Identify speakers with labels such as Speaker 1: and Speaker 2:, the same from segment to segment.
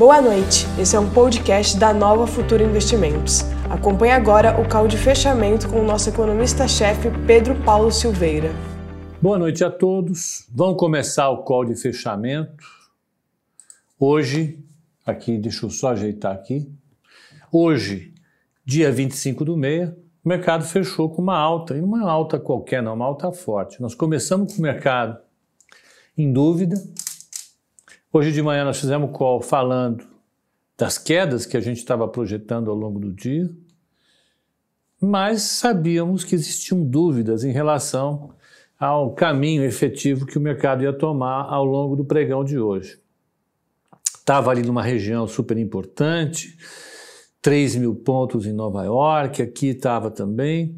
Speaker 1: Boa noite, esse é um podcast da Nova Futura Investimentos. Acompanhe agora o call de fechamento com o nosso economista-chefe Pedro Paulo Silveira.
Speaker 2: Boa noite a todos. Vamos começar o call de fechamento. Hoje, aqui, deixa eu só ajeitar aqui. Hoje, dia 25 do meia, o mercado fechou com uma alta, e não uma alta qualquer, não, uma alta forte. Nós começamos com o mercado em dúvida. Hoje de manhã nós fizemos call falando das quedas que a gente estava projetando ao longo do dia, mas sabíamos que existiam dúvidas em relação ao caminho efetivo que o mercado ia tomar ao longo do pregão de hoje. Estava ali numa região super importante, 3 mil pontos em Nova York, aqui estava também.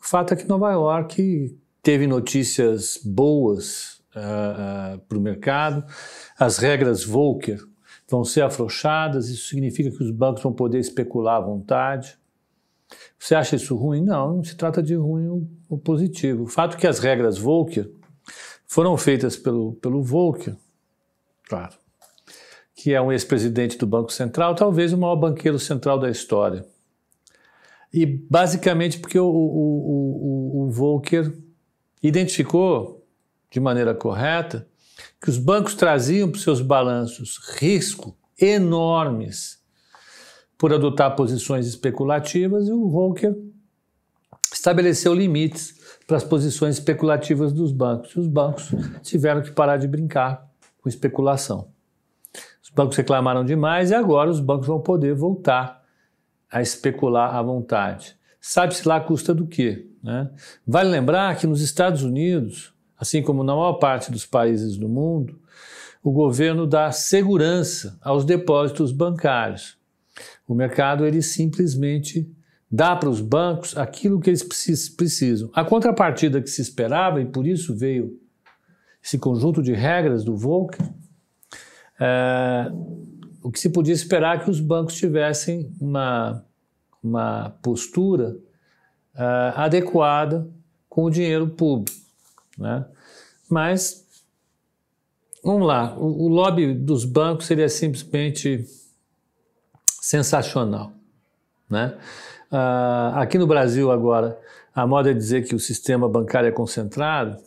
Speaker 2: O fato é que Nova York teve notícias boas uh, para o mercado, as regras Volcker vão ser afrouxadas, isso significa que os bancos vão poder especular à vontade. Você acha isso ruim? Não, não se trata de ruim ou positivo. O fato é que as regras Volcker foram feitas pelo, pelo Volcker, claro, que é um ex-presidente do Banco Central, talvez o maior banqueiro central da história. E basicamente porque o, o, o, o Volcker identificou de maneira correta que os bancos traziam para os seus balanços risco enormes por adotar posições especulativas e o Volcker estabeleceu limites para as posições especulativas dos bancos. E os bancos tiveram que parar de brincar com especulação. Os bancos reclamaram demais e agora os bancos vão poder voltar a especular à vontade. Sabe-se lá a custa do quê? Né? Vale lembrar que nos Estados Unidos, assim como na maior parte dos países do mundo, o governo dá segurança aos depósitos bancários. O mercado ele simplesmente dá para os bancos aquilo que eles precisam. A contrapartida que se esperava, e por isso veio esse conjunto de regras do Volcker, é, o que se podia esperar é que os bancos tivessem uma, uma postura é, adequada com o dinheiro público. Né? Mas, vamos lá, o, o lobby dos bancos seria simplesmente sensacional. Né? Uh, aqui no Brasil, agora, a moda é dizer que o sistema bancário é concentrado.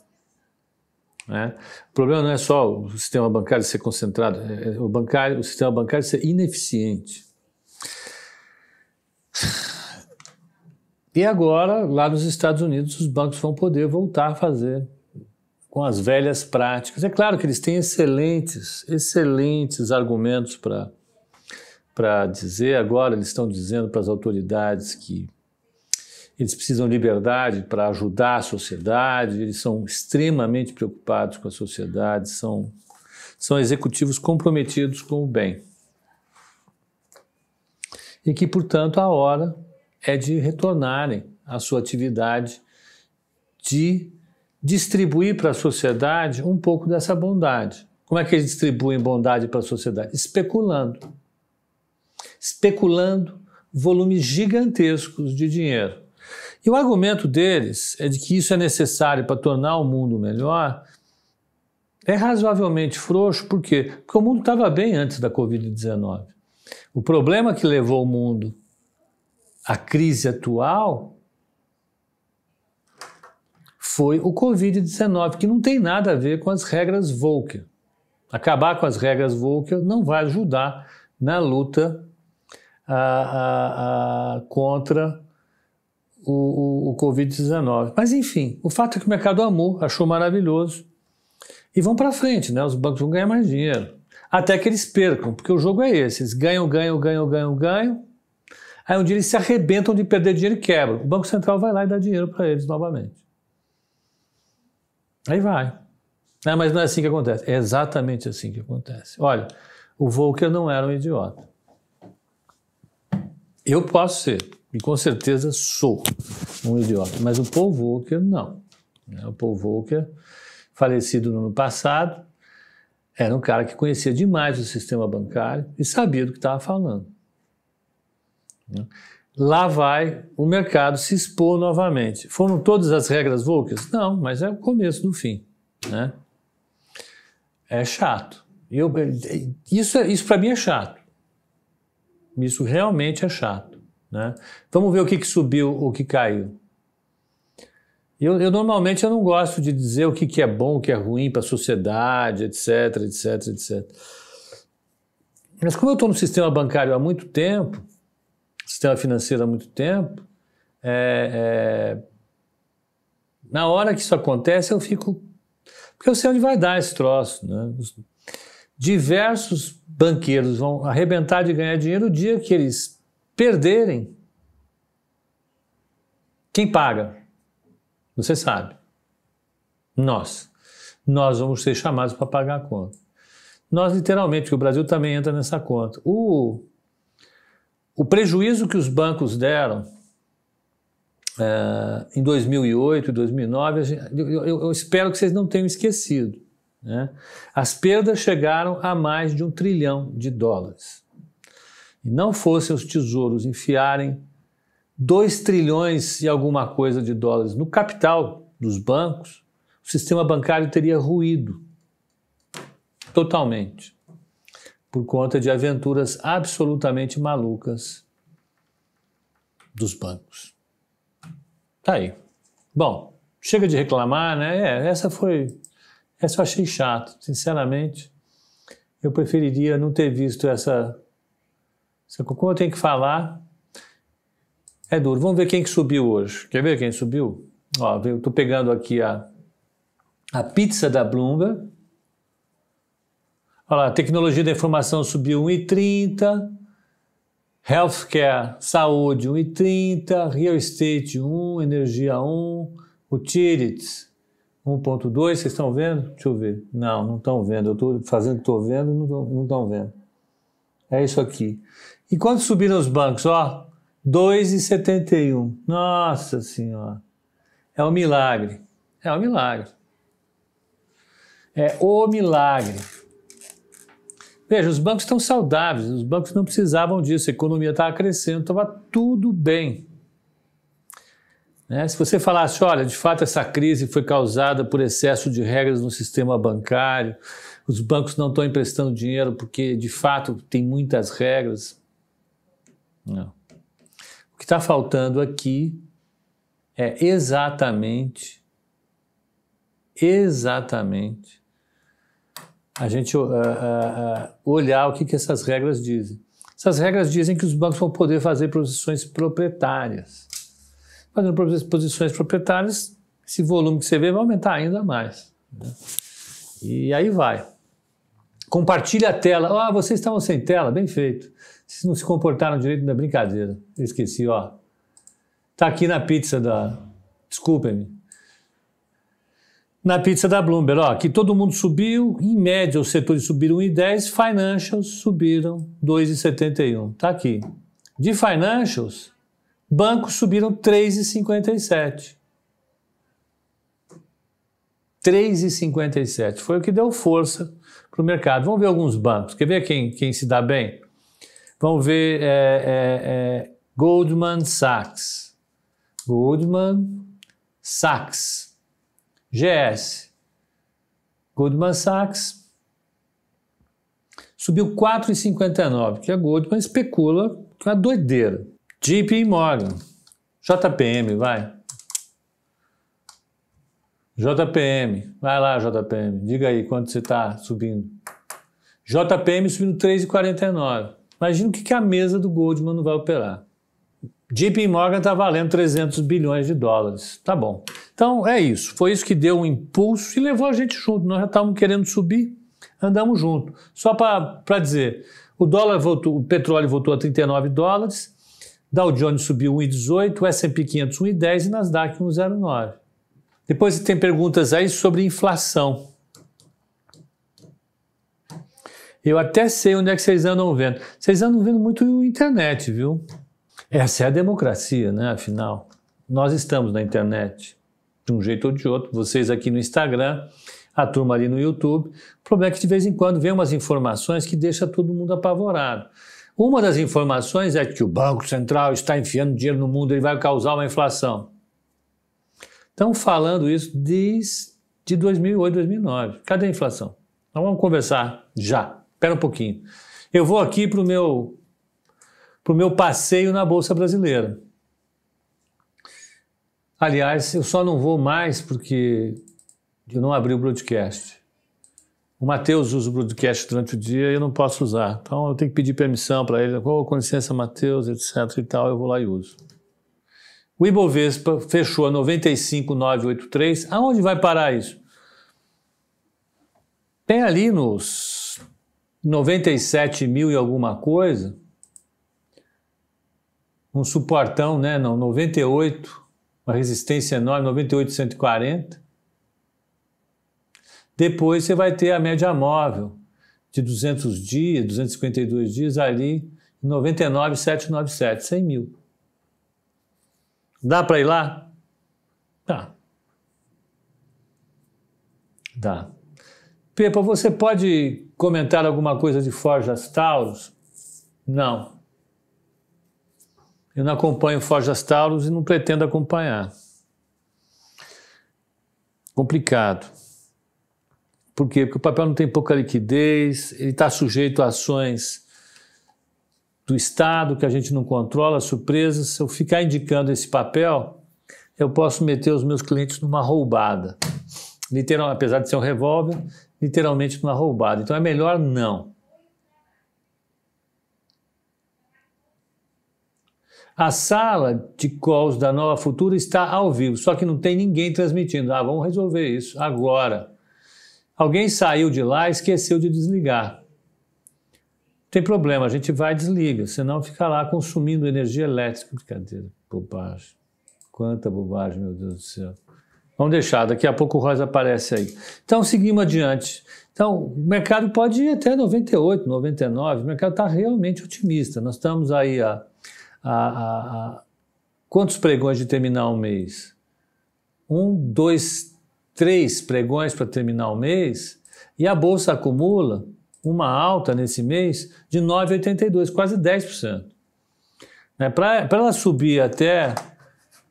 Speaker 2: Né? O problema não é só o sistema bancário ser concentrado, é, é o, bancário, o sistema bancário ser ineficiente. E agora, lá nos Estados Unidos, os bancos vão poder voltar a fazer com as velhas práticas. É claro que eles têm excelentes, excelentes argumentos para para dizer. Agora eles estão dizendo para as autoridades que eles precisam de liberdade para ajudar a sociedade, eles são extremamente preocupados com a sociedade, são, são executivos comprometidos com o bem. E que, portanto, a hora é de retornarem à sua atividade de distribuir para a sociedade um pouco dessa bondade. Como é que eles distribuem bondade para a sociedade? Especulando. Especulando volumes gigantescos de dinheiro. E o argumento deles é de que isso é necessário para tornar o mundo melhor. É razoavelmente frouxo, por quê? Porque o mundo estava bem antes da Covid-19. O problema que levou o mundo à crise atual foi o Covid-19, que não tem nada a ver com as regras Volcker. Acabar com as regras Volcker não vai ajudar na luta a, a, a, contra o, o, o Covid-19. Mas, enfim, o fato é que o mercado amou, achou maravilhoso. E vão para frente, né? os bancos vão ganhar mais dinheiro. Até que eles percam, porque o jogo é esse: eles ganham, ganham, ganham, ganham, ganham. Aí um dia eles se arrebentam de perder dinheiro e quebram. O Banco Central vai lá e dá dinheiro para eles novamente. Aí vai. Mas não é assim que acontece. É exatamente assim que acontece. Olha, o Volcker não era um idiota. Eu posso ser, e com certeza sou um idiota, mas o Paul Volcker não. O Paul Volcker, falecido no ano passado, era um cara que conhecia demais o sistema bancário e sabia do que estava falando. Lá vai o mercado se expor novamente. Foram todas as regras Volckers? Não, mas é o começo do fim. Né? É chato. Eu, isso é, isso para mim é chato. Isso realmente é chato. Né? Vamos ver o que, que subiu, o que caiu. Eu, eu, normalmente eu não gosto de dizer o que, que é bom, o que é ruim para a sociedade, etc, etc, etc. Mas como eu estou no sistema bancário há muito tempo, sistema financeiro há muito tempo, é, é, na hora que isso acontece eu fico... Porque eu sei onde vai dar esse troço. Né? Diversos banqueiros vão arrebentar de ganhar dinheiro o dia que eles perderem. Quem paga? Você sabe. Nós. Nós vamos ser chamados para pagar a conta. Nós, literalmente, o Brasil também entra nessa conta. O, o prejuízo que os bancos deram é, em 2008 e 2009, eu, eu, espero que vocês não tenham esquecido. Né? As perdas chegaram a mais de um trilhão de dólares. E não fossem os tesouros enfiarem 2 trilhões e alguma coisa de dólares no capital dos bancos, o sistema bancário teria ruído totalmente por conta de aventuras absolutamente malucas dos bancos. Tá aí. Bom, chega de reclamar, né? É, essa foi. Essa eu achei chato, sinceramente. Eu preferiria não ter visto essa. como eu tenho que falar, é duro. Vamos ver quem que subiu hoje. Quer ver quem subiu? Ó, eu estou pegando aqui a, a pizza da Bloomberg. Olha lá, tecnologia da informação subiu 1,30. Healthcare, saúde 1,30. Real estate 1, energia 1. Utilities 1,2. Vocês estão vendo? Deixa eu ver. Não, não estão vendo. Eu estou fazendo que estou vendo e não estão vendo. É isso aqui. E quando subiram os bancos? Ó, 2,71. Nossa Senhora. É um milagre. É um milagre. É o milagre. Veja, os bancos estão saudáveis, os bancos não precisavam disso, a economia estava crescendo, estava tudo bem. Né? Se você falasse, olha, de fato essa crise foi causada por excesso de regras no sistema bancário, os bancos não estão emprestando dinheiro porque de fato tem muitas regras. Não que está faltando aqui é exatamente, exatamente, a gente uh, uh, uh, olhar o que, que essas regras dizem. Essas regras dizem que os bancos vão poder fazer posições proprietárias. Fazendo posições proprietárias, esse volume que você vê vai aumentar ainda mais. Né? E aí vai. Compartilha a tela. Ah, vocês estavam sem tela, bem feito. Vocês não se comportaram direito na brincadeira. Eu esqueci, ó. Tá aqui na pizza da. Desculpem-me. Na pizza da Bloomberg, ó, que todo mundo subiu, em média os setores subiram 1,10, financials subiram 2,71. Tá aqui. De financials, bancos subiram 3,57. 3,57. Foi o que deu força para o mercado. Vamos ver alguns bancos. Quer ver quem, quem se dá bem? Vamos ver é, é, é, Goldman Sachs. Goldman Sachs. GS. Goldman Sachs subiu 4,59, que a Goldman especula com a doideira. JP Morgan. JPM, vai. JPM, vai lá, JPM, diga aí quanto você está subindo. JPM subindo 3,49. Imagina o que, que a mesa do Goldman não vai operar. JP Morgan está valendo 300 bilhões de dólares. Tá bom. Então é isso. Foi isso que deu um impulso e levou a gente junto. Nós já estávamos querendo subir, andamos junto. Só para dizer, o dólar voltou, o petróleo voltou a 39 dólares, Dow Jones subiu 1,18, o S&P 500 1,10 e Nasdaq 1,09. Depois tem perguntas aí sobre inflação. Eu até sei onde é que vocês andam vendo. Vocês andam vendo muito internet, viu? Essa é a democracia, né? Afinal, nós estamos na internet, de um jeito ou de outro. Vocês aqui no Instagram, a turma ali no YouTube. O problema é que de vez em quando vem umas informações que deixa todo mundo apavorado. Uma das informações é que o Banco Central está enfiando dinheiro no mundo, ele vai causar uma inflação. Estão falando isso desde 2008, 2009. Cadê a inflação? Então vamos conversar já. Espera um pouquinho. Eu vou aqui para o meu para o meu passeio na Bolsa Brasileira. Aliás, eu só não vou mais porque eu não abri o broadcast. O Matheus usa o broadcast durante o dia e eu não posso usar. Então eu tenho que pedir permissão para ele. Oh, com licença, Matheus, etc e tal, eu vou lá e uso. O Ibovespa fechou a 95,983. Aonde vai parar isso? Tem ali nos 97 mil e alguma coisa, um suportão, né? Não, 98, uma resistência enorme, 98,140. Depois você vai ter a média móvel de 200 dias, 252 dias ali, 99,797, 100 mil. Dá para ir lá? Dá. Dá. Pepa, você pode comentar alguma coisa de Forjas Taurus? Não. Eu não acompanho Forjas Taurus e não pretendo acompanhar. Complicado. Por quê? Porque o papel não tem pouca liquidez, ele está sujeito a ações do Estado que a gente não controla, surpresas. Se eu ficar indicando esse papel, eu posso meter os meus clientes numa roubada. Literal, apesar de ser um revólver, literalmente numa roubada. Então é melhor não. A sala de calls da Nova Futura está ao vivo, só que não tem ninguém transmitindo. Ah, vamos resolver isso agora. Alguém saiu de lá e esqueceu de desligar. Não tem problema, a gente vai e desliga, senão fica lá consumindo energia elétrica. Brincadeira, bobagem. Quanta bobagem, meu Deus do céu. Vamos deixar, daqui a pouco o Rosa aparece aí. Então, seguimos adiante. Então, o mercado pode ir até 98, 99, o mercado está realmente otimista. Nós estamos aí a, a, a, a, quantos pregões de terminar um mês? Um, dois, três pregões para terminar o mês e a bolsa acumula uma alta nesse mês de 9,82, quase 10%. Né? Para ela subir até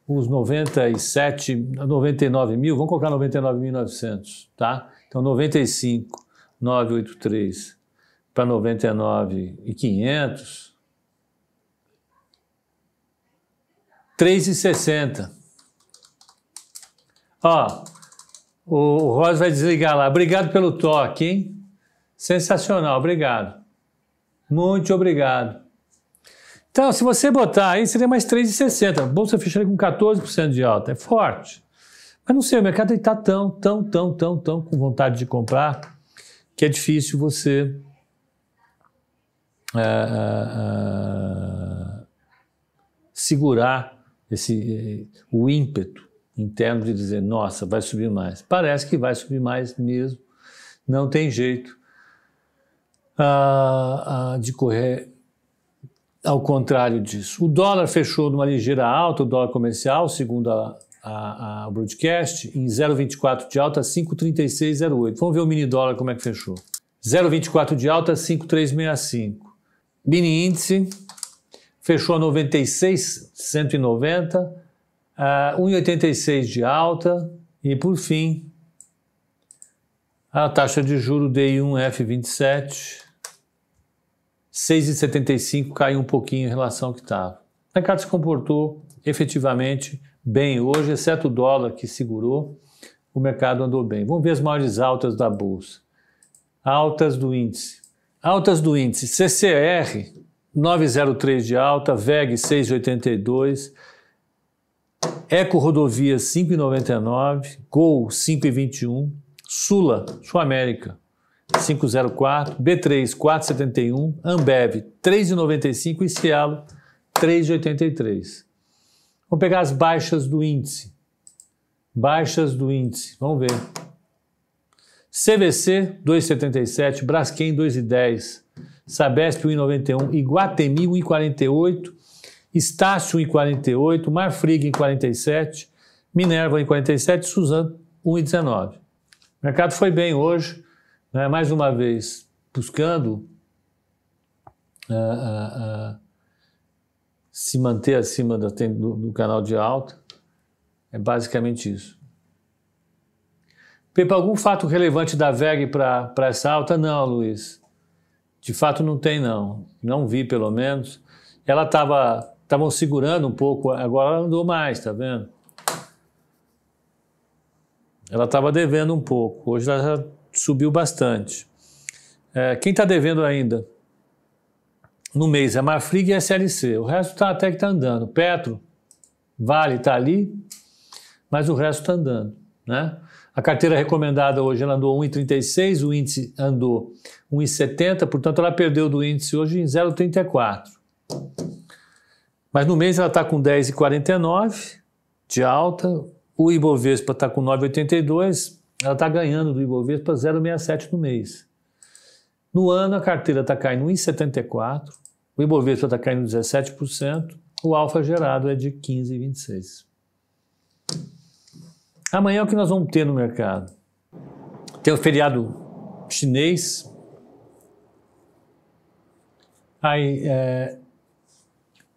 Speaker 2: os 97, 99 mil, vamos colocar 99.900, tá? Então 95, 983 para 99.500, 3,60. Ó, o Rosa vai desligar lá. Obrigado pelo toque, hein? Sensacional, obrigado. Muito obrigado. Então, se você botar aí, seria mais 3,60. Bolsa fecharia com 14% de alta. É forte. Mas não sei, o mercado está tão, tão, tão, tão, tão com vontade de comprar que é difícil você uh, uh, segurar esse, uh, o ímpeto interno de dizer, nossa, vai subir mais. Parece que vai subir mais mesmo, não tem jeito ah, ah, de correr ao contrário disso. O dólar fechou numa ligeira alta, o dólar comercial, segundo a, a, a broadcast, em 0,24 de alta, 5,3608. Vamos ver o mini dólar como é que fechou. 0,24 de alta, 5,365. Mini índice fechou a 96,190 uh, 1,86 de alta e, por fim, a taxa de juro DI1F27, 6,75 caiu um pouquinho em relação ao que estava. O mercado se comportou efetivamente bem hoje, exceto o dólar que segurou, o mercado andou bem. Vamos ver as maiores altas da bolsa. Altas do índice. Altas do índice. CCR 903 de alta, VEG 682, Eco Rodovias 5,99, Gol 5,21, Sula, Sul América 5,04, B3 4,71, Ambev 3,95 e Cielo 3,83. Vamos pegar as baixas do índice. Baixas do índice, vamos ver. CVC 2,77, Braskem 2,10, Sabesp 1,91, Iguatemi 1,48, Estácio em 48, Marfrig em 47, Minerva em 47, Suzano 1,19. O mercado foi bem hoje, né, mais uma vez, buscando uh, uh, uh, se manter acima do, do, do, canal de alta. É basicamente isso. Pepa, algum fato relevante da VEG para essa alta? Não, Luiz. De fato não tem, não. Não vi, pelo menos. ela estava estavam segurando um pouco, agora ela andou mais, tá vendo? Ela estava devendo um pouco, hoje ela já subiu bastante. É, quem está devendo ainda no mês é Marfrig e SLC, o resto tá, até que está andando. Petro, Vale está ali, mas o resto está andando. Né? A carteira recomendada hoje ela andou 1,36, o índice andou 1,70, portanto ela perdeu do índice hoje em 0,34. Mas no mês ela está com 10,49 de alta, o Ibovespa está com 9,82, ela está ganhando do Ibovespa 0,67 no mês. No ano a carteira está caindo 1,74, o Ibovespa está caindo 17%, o alfa gerado é de 15,26. Amanhã o que nós vamos ter no mercado? Tem o feriado chinês. Aí, é,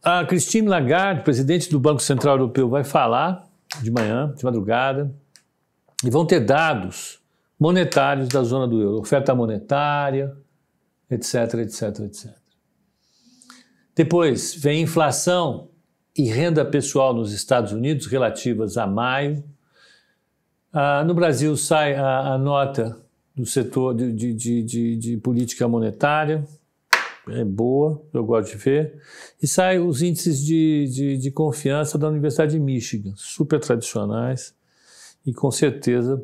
Speaker 2: a Christine Lagarde, presidente do Banco Central Europeu, vai falar de manhã, de madrugada, e vão ter dados monetários da zona do euro, oferta monetária, etc, etc, etc. Depois vem inflação e renda pessoal nos Estados Unidos relativas a maio, ah, no Brasil sai a, a, nota do setor de, de, de, de, política monetária, é boa, eu gosto de ver, e sai os índices de, de confiança da Universidade de Michigan, super tradicionais e com certeza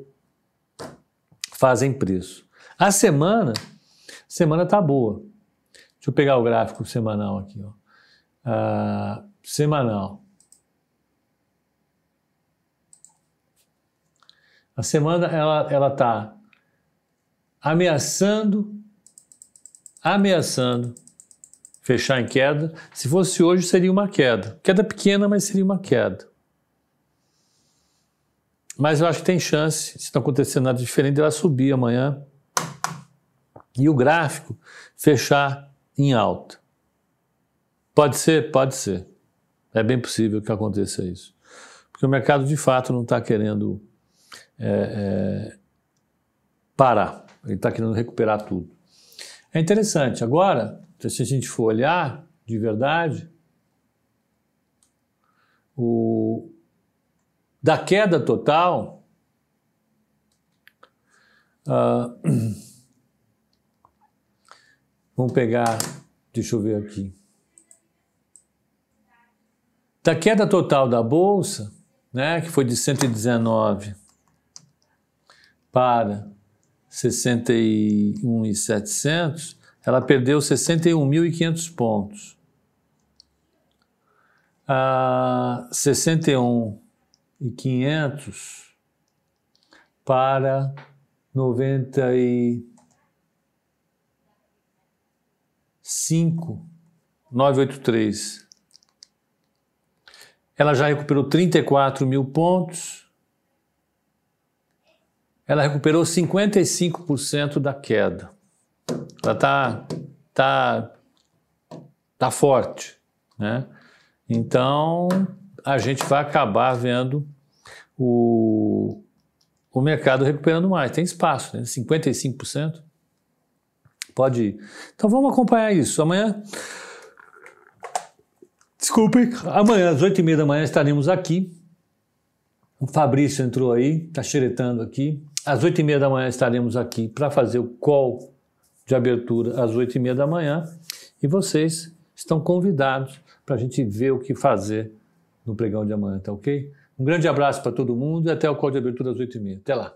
Speaker 2: fazem preço. A semana, semana tá boa. Deixa eu pegar o gráfico semanal aqui, ó. Ah, semanal. A semana ela ela está ameaçando, ameaçando fechar em queda. Se fosse hoje seria uma queda, queda pequena, mas seria uma queda. Mas eu acho que tem chance, se não acontecer nada diferente, ela subir amanhã e o gráfico fechar em alta. Pode ser, pode ser. É bem possível que aconteça isso, porque o mercado de fato não está querendo é, é, parar. Ele está querendo recuperar tudo. É interessante. Agora, se a gente for olhar de verdade, o, da queda total, uh, vamos pegar, deixa eu ver aqui. Da queda total da bolsa, né, que foi de 119 para 61.700, ela perdeu 61.500 pontos. A 61.500 para 95.983. Ela já recuperou 34 mil pontos ela recuperou 55% da queda. Ela está tá, tá forte, né? Então, a gente vai acabar vendo o, o mercado recuperando mais. Tem espaço, né? 55%. Pode ir. Então, vamos acompanhar isso. Amanhã... Desculpem, amanhã às 8h30 da manhã estaremos aqui. O Fabrício entrou aí, está xeretando aqui. Às oito e meia da manhã estaremos aqui para fazer o call de abertura às oito e meia da manhã e vocês estão convidados para a gente ver o que fazer no pregão de amanhã, tá ok? Um grande abraço para todo mundo e até o call de abertura às oito e meia. Até lá!